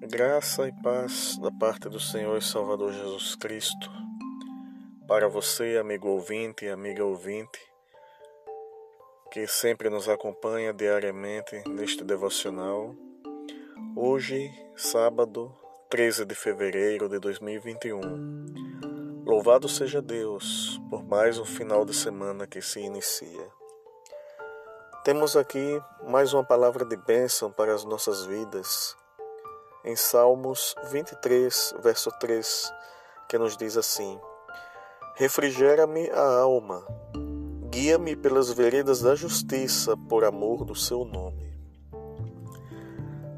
Graça e paz da parte do Senhor e Salvador Jesus Cristo. Para você, amigo ouvinte e amiga ouvinte, que sempre nos acompanha diariamente neste devocional. Hoje, sábado, 13 de fevereiro de 2021. Louvado seja Deus por mais um final de semana que se inicia. Temos aqui mais uma palavra de bênção para as nossas vidas em Salmos 23, verso 3, que nos diz assim: Refrigera-me a alma, guia-me pelas veredas da justiça por amor do seu nome.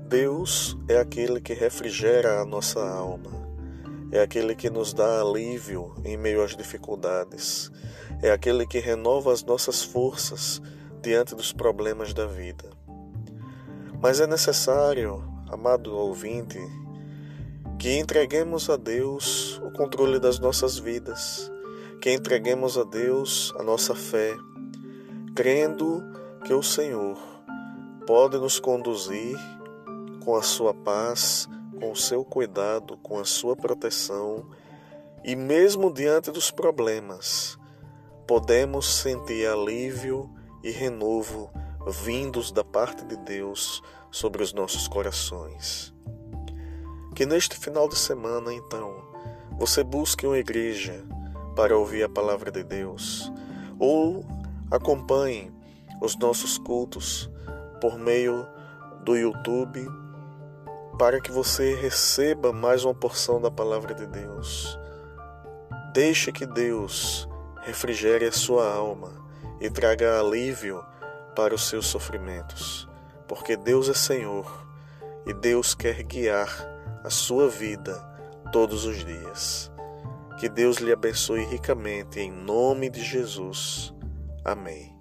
Deus é aquele que refrigera a nossa alma, é aquele que nos dá alívio em meio às dificuldades, é aquele que renova as nossas forças diante dos problemas da vida. Mas é necessário amado ouvinte, que entreguemos a Deus o controle das nossas vidas, que entreguemos a Deus a nossa fé, crendo que o Senhor pode nos conduzir com a sua paz, com o seu cuidado, com a sua proteção, e mesmo diante dos problemas, podemos sentir alívio e renovo vindos da parte de Deus sobre os nossos corações. Que neste final de semana, então, você busque uma igreja para ouvir a palavra de Deus, ou acompanhe os nossos cultos por meio do YouTube, para que você receba mais uma porção da palavra de Deus. Deixe que Deus refrigere a sua alma e traga alívio para os seus sofrimentos, porque Deus é Senhor e Deus quer guiar a sua vida todos os dias. Que Deus lhe abençoe ricamente em nome de Jesus. Amém.